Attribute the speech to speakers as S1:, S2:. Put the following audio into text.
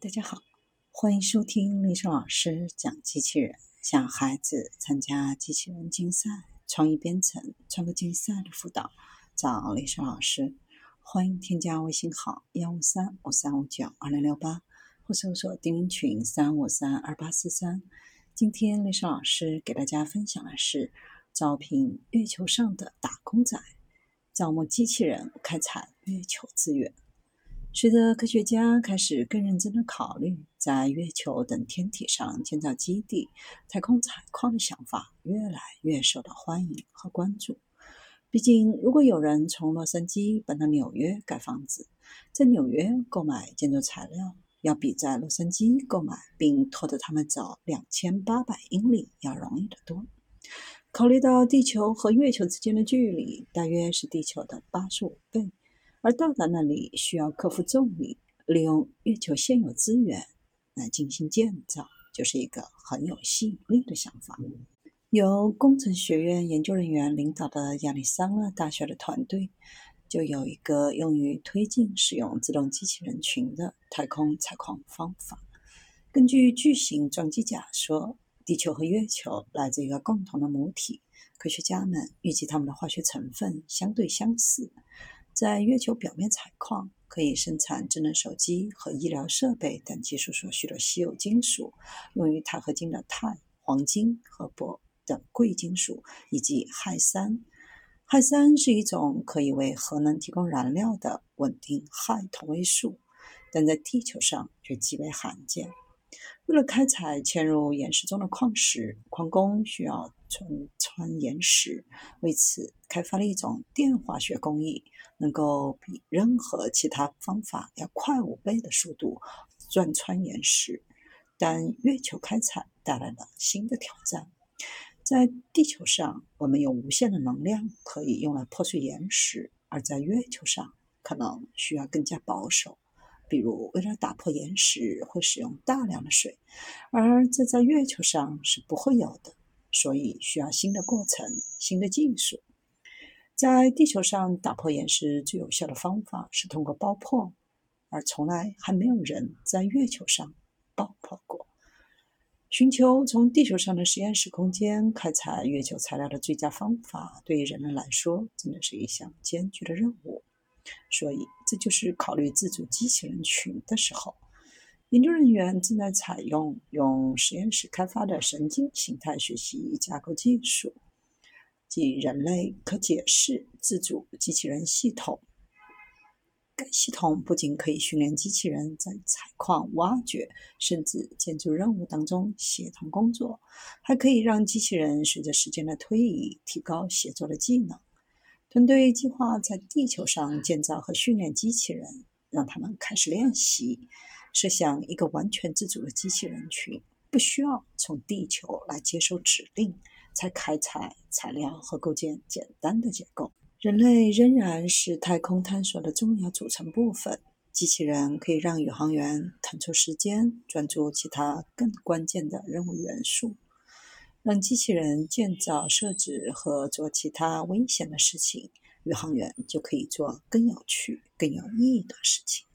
S1: 大家好，欢迎收听丽莎老师讲机器人，想孩子参加机器人竞赛、创意编程、创客竞赛的辅导，找丽莎老师。欢迎添加微信号幺五三五三五九二零六八，或搜索钉钉群三五三二八四三。今天丽莎老师给大家分享的是招聘月球上的打工仔，招募机器人开采月球资源。随着科学家开始更认真地考虑在月球等天体上建造基地、太空采矿的想法，越来越受到欢迎和关注。毕竟，如果有人从洛杉矶搬到纽约盖房子，在纽约购买建筑材料，要比在洛杉矶购买并拖着他们走两千八百英里要容易得多。考虑到地球和月球之间的距离大约是地球的八十五倍。而到达那里需要克服重力，利用月球现有资源来进行建造，就是一个很有吸引力的想法。由工程学院研究人员领导的亚利桑那大学的团队，就有一个用于推进使用自动机器人群的太空采矿方法。根据巨型撞击假说，地球和月球来自一个共同的母体，科学家们预计它们的化学成分相对相似。在月球表面采矿，可以生产智能手机和医疗设备等技术所需的稀有金属，用于钛合金的钛、黄金和铂等贵金属，以及氦三。氦三是一种可以为核能提供燃料的稳定氦同位素，但在地球上却极为罕见。为了开采嵌入岩石中的矿石，矿工需要穿穿岩石。为此，开发了一种电化学工艺，能够比任何其他方法要快五倍的速度钻穿岩石。但月球开采带来了新的挑战。在地球上，我们有无限的能量可以用来破碎岩石，而在月球上，可能需要更加保守。比如，为了打破岩石，会使用大量的水，而这在月球上是不会有的，所以需要新的过程、新的技术。在地球上打破岩石最有效的方法是通过爆破，而从来还没有人在月球上爆破过。寻求从地球上的实验室空间开采月球材料的最佳方法，对于人类来说，真的是一项艰巨的任务。所以，这就是考虑自主机器人群的时候。研究人员正在采用用实验室开发的神经形态学习架构技术，即人类可解释自主机器人系统。该系统不仅可以训练机器人在采矿、挖掘甚至建筑任务当中协同工作，还可以让机器人随着时间的推移提高协作的技能。团队计划在地球上建造和训练机器人，让他们开始练习。设想一个完全自主的机器人群，不需要从地球来接收指令，才开采材料和构建简单的结构。人类仍然是太空探索的重要组成部分。机器人可以让宇航员腾出时间，专注其他更关键的任务元素。让机器人建造、设置和做其他危险的事情，宇航员就可以做更有趣、更有意义的事情。